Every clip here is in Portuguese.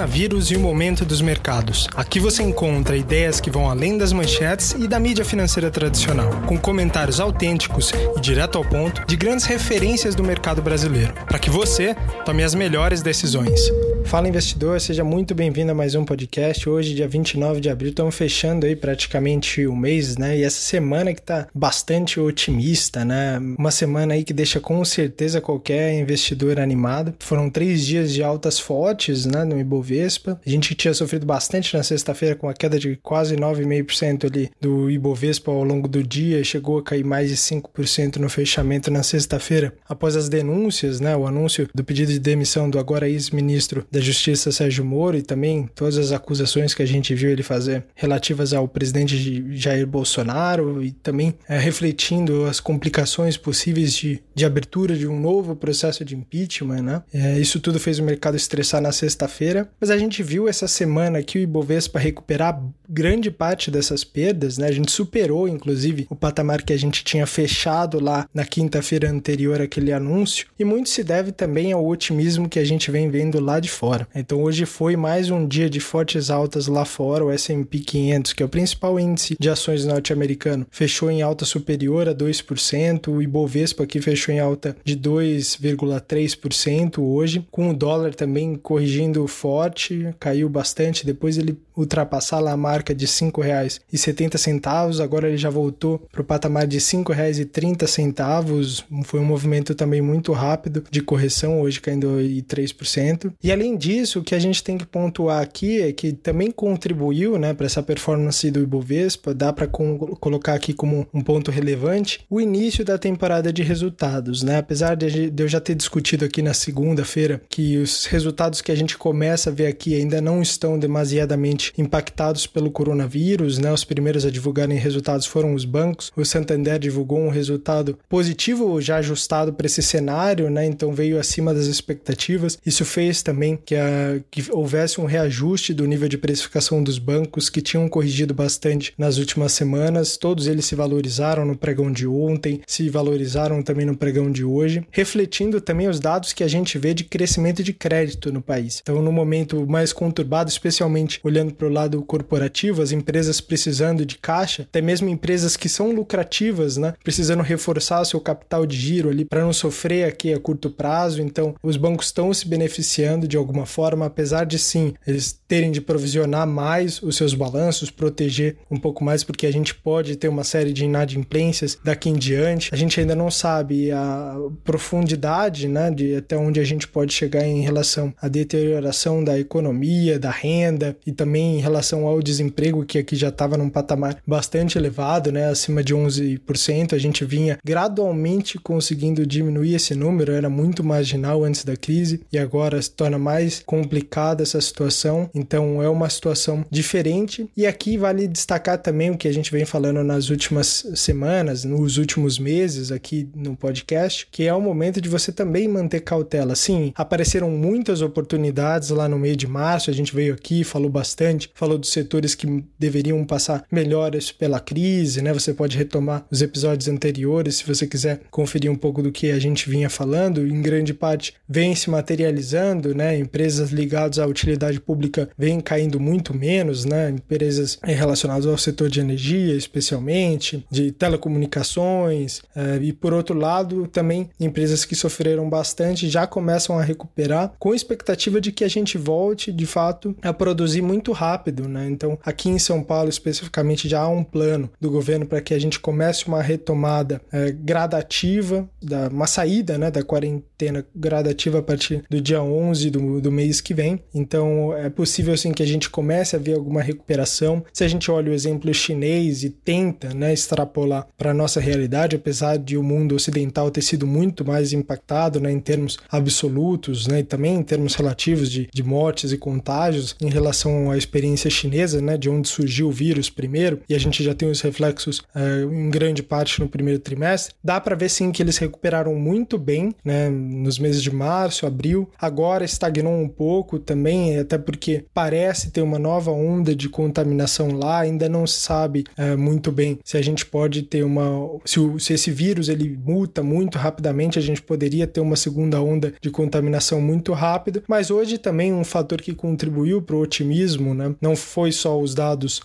coronavírus e o momento dos mercados. Aqui você encontra ideias que vão além das manchetes e da mídia financeira tradicional, com comentários autênticos e direto ao ponto de grandes referências do mercado brasileiro, para que você tome as melhores decisões. Fala investidor, seja muito bem-vindo a mais um podcast. Hoje, dia 29 de abril, estamos fechando aí praticamente o um mês, né? E essa semana que tá bastante otimista, né? Uma semana aí que deixa com certeza qualquer investidor animado. Foram três dias de altas fortes, né? No Ibovespa. A gente tinha sofrido bastante na sexta-feira com a queda de quase 9,5% ali do Ibovespa ao longo do dia. Chegou a cair mais de 5% no fechamento na sexta-feira após as denúncias, né? O anúncio do pedido de demissão do agora ex-ministro da Justiça Sérgio Moro e também todas as acusações que a gente viu ele fazer relativas ao presidente Jair Bolsonaro e também é, refletindo as complicações possíveis de, de abertura de um novo processo de impeachment, né? É, isso tudo fez o mercado estressar na sexta-feira, mas a gente viu essa semana aqui o Ibovespa recuperar grande parte dessas perdas, né? A gente superou, inclusive, o patamar que a gente tinha fechado lá na quinta-feira anterior àquele anúncio, e muito se deve também ao otimismo que a gente vem vendo lá de fora. Então hoje foi mais um dia de fortes altas lá fora, o S&P 500, que é o principal índice de ações norte-americano, fechou em alta superior a 2%, o Ibovespa aqui fechou em alta de 2,3% hoje, com o dólar também corrigindo forte, caiu bastante, depois ele ultrapassar lá a marca de R$ 5,70, agora ele já voltou para o patamar de R$ 5,30, foi um movimento também muito rápido de correção, hoje caindo 3%. E além disso, o que a gente tem que pontuar aqui é que também contribuiu né, para essa performance do Ibovespa, dá para colocar aqui como um ponto relevante, o início da temporada de resultados. Né? Apesar de eu já ter discutido aqui na segunda-feira que os resultados que a gente começa a ver aqui ainda não estão demasiadamente impactados pelo coronavírus, né? Os primeiros a divulgarem resultados foram os bancos. O Santander divulgou um resultado positivo já ajustado para esse cenário, né? Então veio acima das expectativas. Isso fez também que, a, que houvesse um reajuste do nível de precificação dos bancos que tinham corrigido bastante nas últimas semanas. Todos eles se valorizaram no pregão de ontem, se valorizaram também no pregão de hoje, refletindo também os dados que a gente vê de crescimento de crédito no país. Então, no momento mais conturbado, especialmente olhando para o lado corporativo, as empresas precisando de caixa, até mesmo empresas que são lucrativas, né, precisando reforçar seu capital de giro ali para não sofrer aqui a curto prazo. Então, os bancos estão se beneficiando de alguma forma, apesar de sim eles terem de provisionar mais os seus balanços, proteger um pouco mais, porque a gente pode ter uma série de inadimplências daqui em diante. A gente ainda não sabe a profundidade, né, de até onde a gente pode chegar em relação à deterioração da economia, da renda e também em relação ao desemprego, que aqui já estava num patamar bastante elevado, né, acima de 11%. A gente vinha gradualmente conseguindo diminuir esse número, era muito marginal antes da crise e agora se torna mais complicada essa situação. Então é uma situação diferente. E aqui vale destacar também o que a gente vem falando nas últimas semanas, nos últimos meses aqui no podcast, que é o momento de você também manter cautela. Sim, apareceram muitas oportunidades lá no meio de março, a gente veio aqui, falou bastante, falou dos setores que deveriam passar melhores pela crise, né? Você pode retomar os episódios anteriores se você quiser conferir um pouco do que a gente vinha falando. Em grande parte vem se materializando, né? Empresas ligadas à utilidade pública vêm caindo muito menos, né? Empresas relacionadas ao setor de energia, especialmente, de telecomunicações, eh, e por outro lado, também empresas que sofreram bastante já começam a recuperar, com expectativa de que a gente volte de fato a produzir muito rápido, né? Então, aqui em São Paulo especificamente já há um plano do governo para que a gente comece uma retomada eh, gradativa, da, uma saída, né, da quarentena gradativa a partir do dia 11 do, do mês que vem. Então, é possível sim que a gente comece a ver alguma recuperação. Se a gente olha o exemplo chinês e tenta, né, extrapolar para nossa realidade, apesar de o mundo ocidental ter sido muito mais impactado, né, em termos absolutos, né, e também em termos relativos de, de mortes e contágios em relação à experiência chinesa, né, de onde surgiu o vírus primeiro, e a gente já tem os reflexos é, em grande parte no primeiro trimestre, dá para ver sim que eles recuperaram muito bem, né, nos meses de março, abril. Agora estagnou um pouco também, até porque parece ter uma nova onda de contaminação lá, ainda não se sabe é, muito bem se a gente pode ter uma. Se, o, se esse vírus ele muta muito rapidamente, a gente poderia ter uma segunda onda de contaminação muito rápido, mas hoje também um, fator que contribuiu para o otimismo, né? Não foi só os dados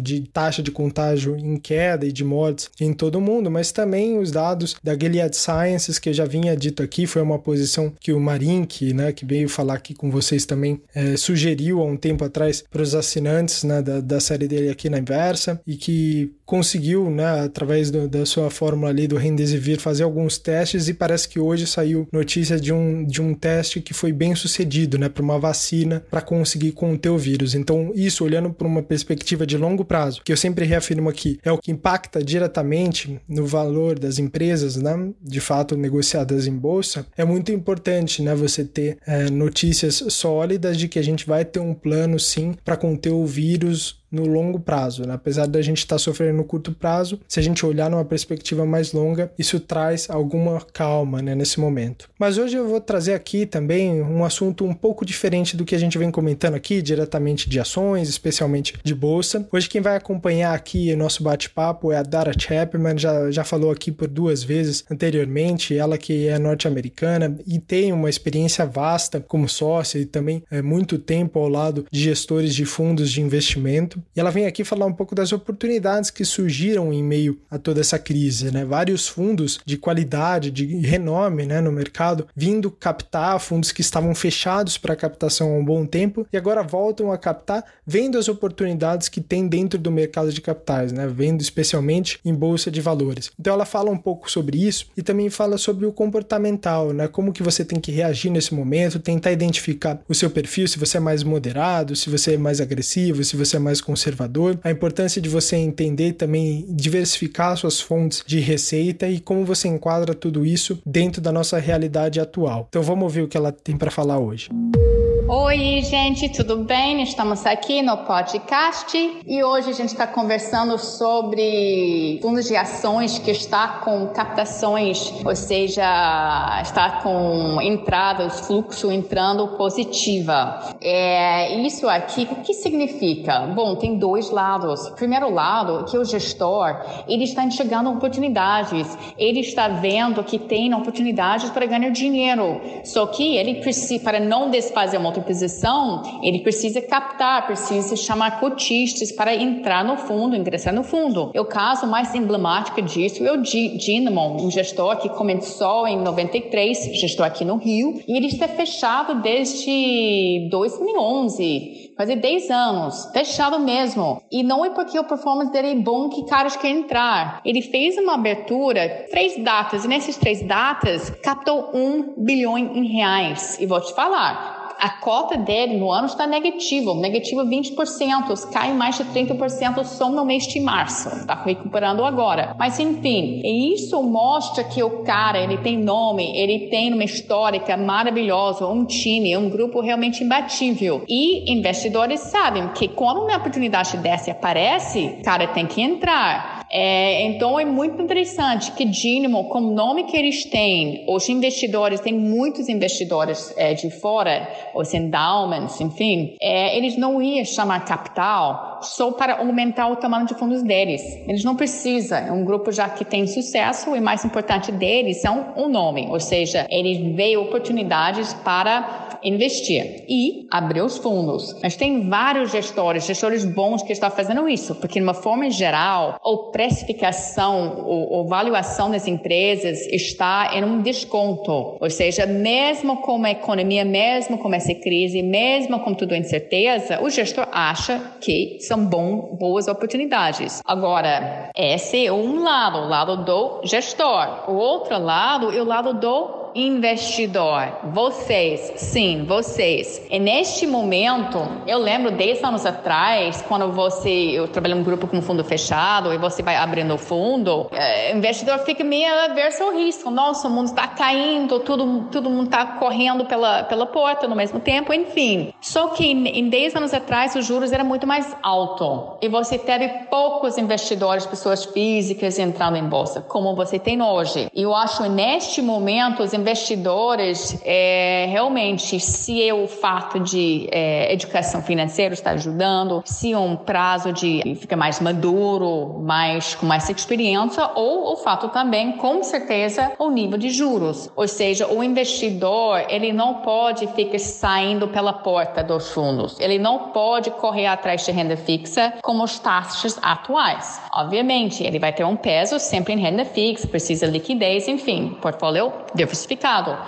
de taxa de contágio em queda e de mortes em todo o mundo, mas também os dados da Gilead Sciences, que eu já vinha dito aqui, foi uma posição que o Marink, né, que veio falar aqui com vocês também, é, sugeriu há um tempo atrás para os assinantes né, da, da série dele aqui na Inversa e que conseguiu, né, através do, da sua fórmula ali do Remdesivir, fazer alguns testes e parece que hoje saiu notícia de um, de um teste que foi bem sucedido, né, para uma vacina para conseguir conter o vírus. Então, isso olhando para uma perspectiva de longo prazo, que eu sempre reafirmo aqui, é o que impacta diretamente no valor das empresas, né, de fato negociadas em bolsa, é muito importante, né, você ter é, notícias sólidas de que a gente vai ter um plano sim para conter o vírus no longo prazo. Né? Apesar da gente estar tá sofrendo no curto prazo, se a gente olhar numa perspectiva mais longa, isso traz alguma calma né, nesse momento. Mas hoje eu vou trazer aqui também um assunto um pouco diferente do que a gente vem comentando aqui, diretamente de ações, especialmente de bolsa. Hoje quem vai acompanhar aqui o nosso bate-papo é a Dara Chapman, já, já falou aqui por duas vezes anteriormente, ela que é norte-americana e tem uma experiência vasta como sócia e também é, muito tempo ao lado de gestores de fundos de investimento. E ela vem aqui falar um pouco das oportunidades que surgiram em meio a toda essa crise, né? Vários fundos de qualidade, de renome, né, no mercado, vindo captar fundos que estavam fechados para captação há um bom tempo e agora voltam a captar, vendo as oportunidades que tem dentro do mercado de capitais, né? Vendo especialmente em bolsa de valores. Então ela fala um pouco sobre isso e também fala sobre o comportamental, né? Como que você tem que reagir nesse momento, tentar identificar o seu perfil, se você é mais moderado, se você é mais agressivo, se você é mais conservador, a importância de você entender também diversificar suas fontes de receita e como você enquadra tudo isso dentro da nossa realidade atual. Então vamos ouvir o que ela tem para falar hoje. Oi, gente, tudo bem? Estamos aqui no podcast e hoje a gente está conversando sobre fundos de ações que está com captações, ou seja, está com entradas, fluxo entrando positiva. É, isso aqui, o que significa? Bom, tem dois lados. Primeiro lado, que o gestor, ele está enxergando oportunidades, ele está vendo que tem oportunidades para ganhar dinheiro, só que ele precisa, para não desfazer uma posição, ele precisa captar, precisa chamar cotistas para entrar no fundo, ingressar no fundo. O caso mais emblemático disso é o Dynamo, um gestor que começou em 93, gestor aqui no Rio, e ele está fechado desde 2011, quase 10 anos, fechado mesmo. E não é porque a performance dele é bom que caras querem entrar. Ele fez uma abertura, três datas, e nessas três datas captou um bilhão em reais. E vou te falar, a cota dele no ano está negativa, negativo 20%, cai mais de 30% só no mês de março, está recuperando agora. Mas enfim, isso mostra que o cara, ele tem nome, ele tem uma histórica maravilhosa, um time, um grupo realmente imbatível. E investidores sabem que quando uma oportunidade dessa aparece, cara tem que entrar. É, então é muito interessante que Dynamo, com o nome que eles têm, os investidores, tem muitos investidores é, de fora, os endowments, enfim, é, eles não iam chamar capital só para aumentar o tamanho de fundos deles. Eles não precisam, é um grupo já que tem sucesso e mais importante deles são o nome, ou seja, eles veem oportunidades para investir e abrir os fundos. Mas tem vários gestores, gestores bons que estão fazendo isso, porque de uma forma geral, a precificação ou, ou valuação das empresas está em um desconto. Ou seja, mesmo com a economia, mesmo com essa crise, mesmo com tudo incerteza, o gestor acha que são bom, boas oportunidades. Agora, esse é um lado, o lado do gestor. O outro lado é o lado do investidor. Vocês, sim, vocês. E neste momento, eu lembro 10 anos atrás, quando você, eu em um grupo com fundo fechado e você vai abrindo o fundo, o investidor fica meio averso ao risco. Nossa, o mundo está caindo, tudo, todo mundo está correndo pela, pela porta no mesmo tempo, enfim. Só que em 10 anos atrás, os juros eram muito mais alto e você teve poucos investidores, pessoas físicas entrando em bolsa, como você tem hoje. Eu acho neste momento, os investidores, é, realmente, se o fato de é, educação financeira está ajudando, se um prazo de fica mais maduro, mais com mais experiência, ou o fato também, com certeza, o nível de juros. Ou seja, o investidor ele não pode ficar saindo pela porta dos fundos. Ele não pode correr atrás de renda fixa como as taxas atuais. Obviamente, ele vai ter um peso sempre em renda fixa, precisa de liquidez, enfim, portfólio diversificado.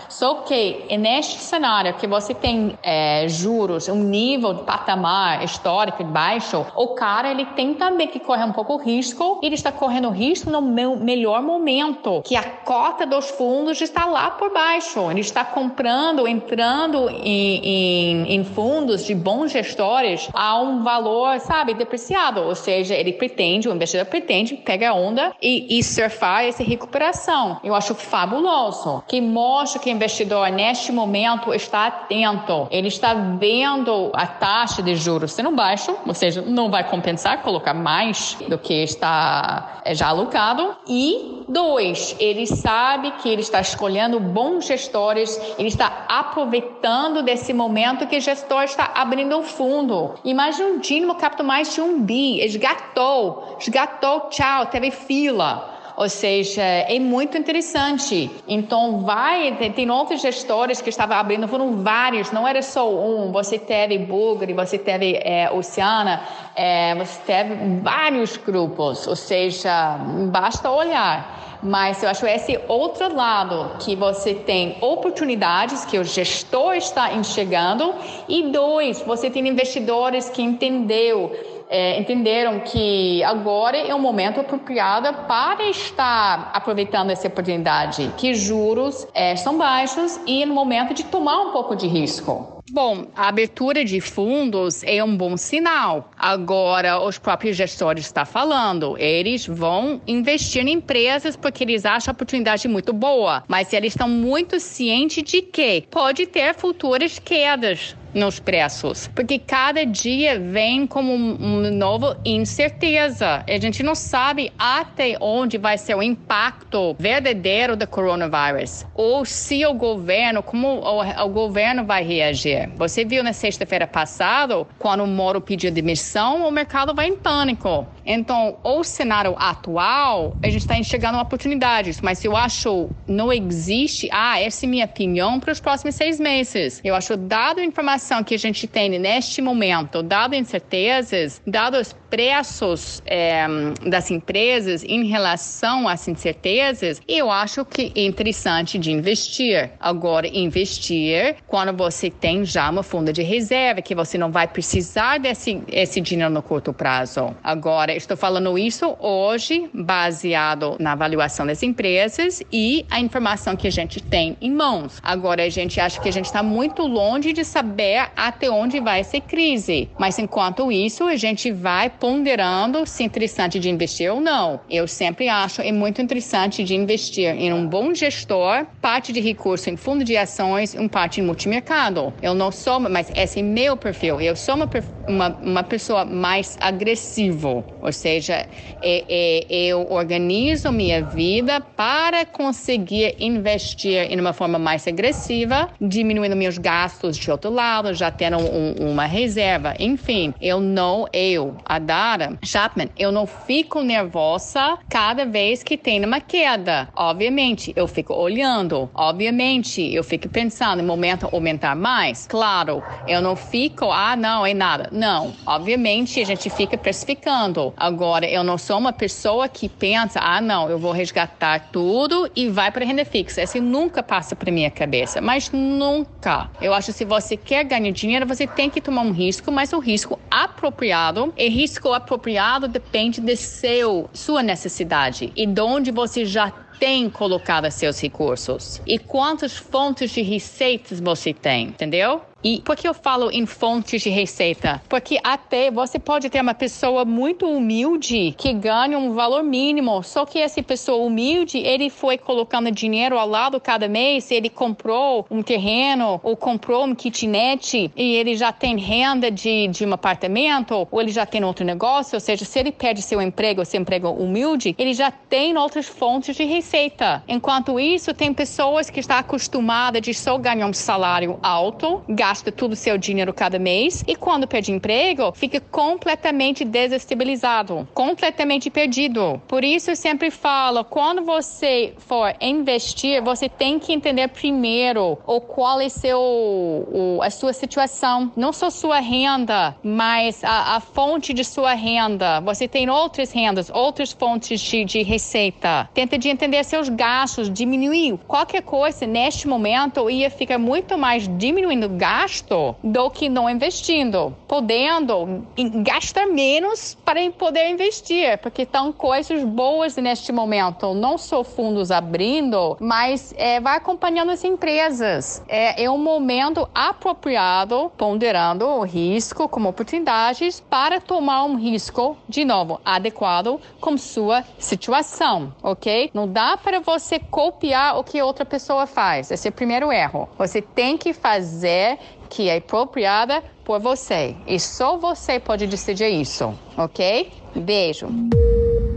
Só que neste cenário que você tem é, juros, um nível de patamar histórico baixo, o cara ele tem também que correr um pouco risco. Ele está correndo risco no meu melhor momento, que a cota dos fundos está lá por baixo. Ele está comprando, entrando em, em, em fundos de bons gestores a um valor, sabe, depreciado. Ou seja, ele pretende, o investidor pretende pegar a onda e, e surfar essa recuperação. Eu acho fabuloso, que mostra que o investidor neste momento está atento. Ele está vendo a taxa de juros sendo baixo, ou seja, não vai compensar colocar mais do que está é, já alocado. E dois, ele sabe que ele está escolhendo bons gestores, ele está aproveitando desse momento que o gestor está abrindo um fundo. Imagina um Dínamo captou mais de um bi, esgatou, esgatou, tchau, teve fila. Ou seja, é muito interessante. Então, vai, tem outros gestores que estavam abrindo, foram vários, não era só um. Você teve Bugre, você teve é, Oceana, é, você teve vários grupos. Ou seja, basta olhar. Mas eu acho esse outro lado que você tem oportunidades que o gestor está enxergando e dois, você tem investidores que entendeu é, entenderam que agora é o momento apropriado para estar aproveitando essa oportunidade, que juros é, são baixos e no momento de tomar um pouco de risco. Bom, a abertura de fundos é um bom sinal. Agora, os próprios gestores estão falando, eles vão investir em empresas porque eles acham a oportunidade muito boa, mas eles estão muito cientes de que pode ter futuras quedas nos preços, porque cada dia vem como uma nova incerteza. A gente não sabe até onde vai ser o impacto verdadeiro do coronavírus, ou se o governo, como o, o governo vai reagir. Você viu na sexta-feira passada, quando o Moro pediu demissão, o mercado vai em pânico. Então, o cenário atual, a gente está enxergando oportunidades, mas eu acho não existe, ah, essa é minha opinião para os próximos seis meses. Eu acho, dado a informação que a gente tem neste momento, dado incertezas, dado os preços é, das empresas em relação às incertezas, eu acho que é interessante de investir. Agora, investir quando você tem já uma funda de reserva, que você não vai precisar desse esse dinheiro no curto prazo. Agora, estou falando isso hoje, baseado na avaliação das empresas e a informação que a gente tem em mãos. Agora, a gente acha que a gente está muito longe de saber até onde vai essa crise. Mas, enquanto isso, a gente vai ponderando se é interessante de investir ou não. Eu sempre acho é muito interessante de investir em um bom gestor, parte de recurso em fundo de ações, um parte em multimercado. Eu não sou, mas esse é meu perfil. Eu sou uma, uma, uma pessoa mais agressiva, ou seja, é, é, eu organizo minha vida para conseguir investir em uma forma mais agressiva, diminuindo meus gastos de outro lado, já tendo um, uma reserva. Enfim, eu não, eu, a Dara Chapman, eu não fico nervosa cada vez que tem uma queda. Obviamente, eu fico olhando. Obviamente, eu fico pensando, momento aumentar mais. Claro, eu não fico, ah, não, é nada. Não, obviamente, a gente fica precificando. Agora, eu não sou uma pessoa que pensa, ah, não, eu vou resgatar tudo e vai para renda fixa. Isso nunca passa para minha cabeça, mas nunca. Eu acho que se você quer ganhar dinheiro, você tem que tomar um risco, mas o risco apropriado. E risco apropriado depende de seu, sua necessidade e de onde você já tem colocado seus recursos e quantas fontes de receitas você tem, entendeu? E por que eu falo em fontes de receita? Porque até você pode ter uma pessoa muito humilde que ganha um valor mínimo, só que essa pessoa humilde, ele foi colocando dinheiro ao lado cada mês, ele comprou um terreno ou comprou um kitnet e ele já tem renda de, de um apartamento ou ele já tem outro negócio, ou seja, se ele perde seu emprego, seu emprego humilde, ele já tem outras fontes de receita. Enquanto isso, tem pessoas que estão acostumadas de só ganhar um salário alto, gasta todo o seu dinheiro cada mês e quando perde emprego, fica completamente desestabilizado, completamente perdido. Por isso eu sempre falo, quando você for investir, você tem que entender primeiro o qual é seu, o, a sua situação, não só sua renda, mas a, a fonte de sua renda. Você tem outras rendas, outras fontes de, de receita. Tenta de entender seus gastos, diminuir qualquer coisa neste momento ia ficar muito mais diminuindo gasto do que não investindo, podendo gastar menos para poder investir, porque estão coisas boas neste momento, não só fundos abrindo, mas é, vai acompanhando as empresas. É, é um momento apropriado, ponderando o risco como oportunidades para tomar um risco, de novo, adequado com sua situação, ok? Não dá para você copiar o que outra pessoa faz. Esse é o primeiro erro. Você tem que fazer que é apropriada por você. E só você pode decidir isso, ok? Beijo.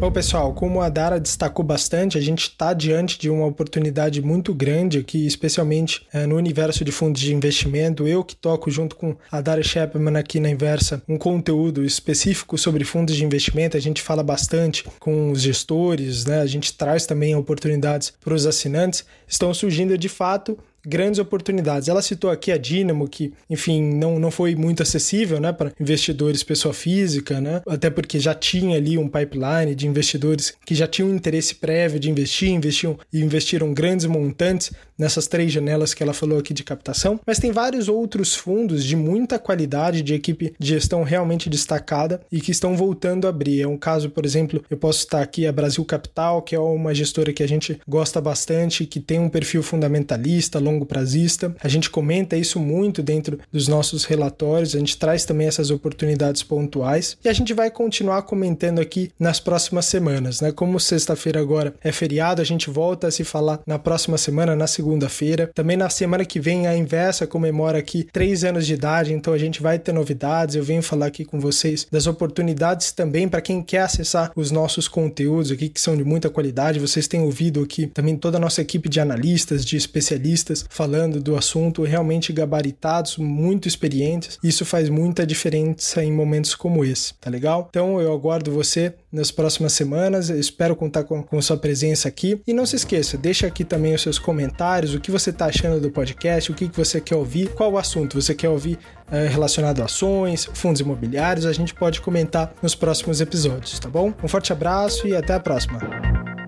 Bom, pessoal, como a Dara destacou bastante, a gente está diante de uma oportunidade muito grande aqui, especialmente é, no universo de fundos de investimento. Eu que toco junto com a Dara Shepman aqui na Inversa um conteúdo específico sobre fundos de investimento. A gente fala bastante com os gestores, né? A gente traz também oportunidades para os assinantes. Estão surgindo de fato grandes oportunidades. Ela citou aqui a Dynamo, que, enfim, não, não foi muito acessível né, para investidores pessoa física, né, até porque já tinha ali um pipeline de investidores que já tinham interesse prévio de investir, investiam e investiram grandes montantes nessas três janelas que ela falou aqui de captação, mas tem vários outros fundos de muita qualidade, de equipe de gestão realmente destacada e que estão voltando a abrir. É um caso, por exemplo, eu posso citar aqui a Brasil Capital, que é uma gestora que a gente gosta bastante, que tem um perfil fundamentalista, longo prazista. A gente comenta isso muito dentro dos nossos relatórios, a gente traz também essas oportunidades pontuais e a gente vai continuar comentando aqui nas próximas semanas, né? Como sexta-feira agora é feriado, a gente volta a se falar na próxima semana, na segunda segunda-feira. Também na semana que vem a Inversa comemora aqui três anos de idade, então a gente vai ter novidades. Eu venho falar aqui com vocês das oportunidades também para quem quer acessar os nossos conteúdos aqui que são de muita qualidade. Vocês têm ouvido aqui também toda a nossa equipe de analistas, de especialistas falando do assunto, realmente gabaritados, muito experientes. Isso faz muita diferença em momentos como esse, tá legal? Então eu aguardo você nas próximas semanas. Eu espero contar com, com sua presença aqui. E não se esqueça, deixa aqui também os seus comentários, o que você está achando do podcast, o que, que você quer ouvir, qual o assunto você quer ouvir é, relacionado a ações, fundos imobiliários. A gente pode comentar nos próximos episódios, tá bom? Um forte abraço e até a próxima.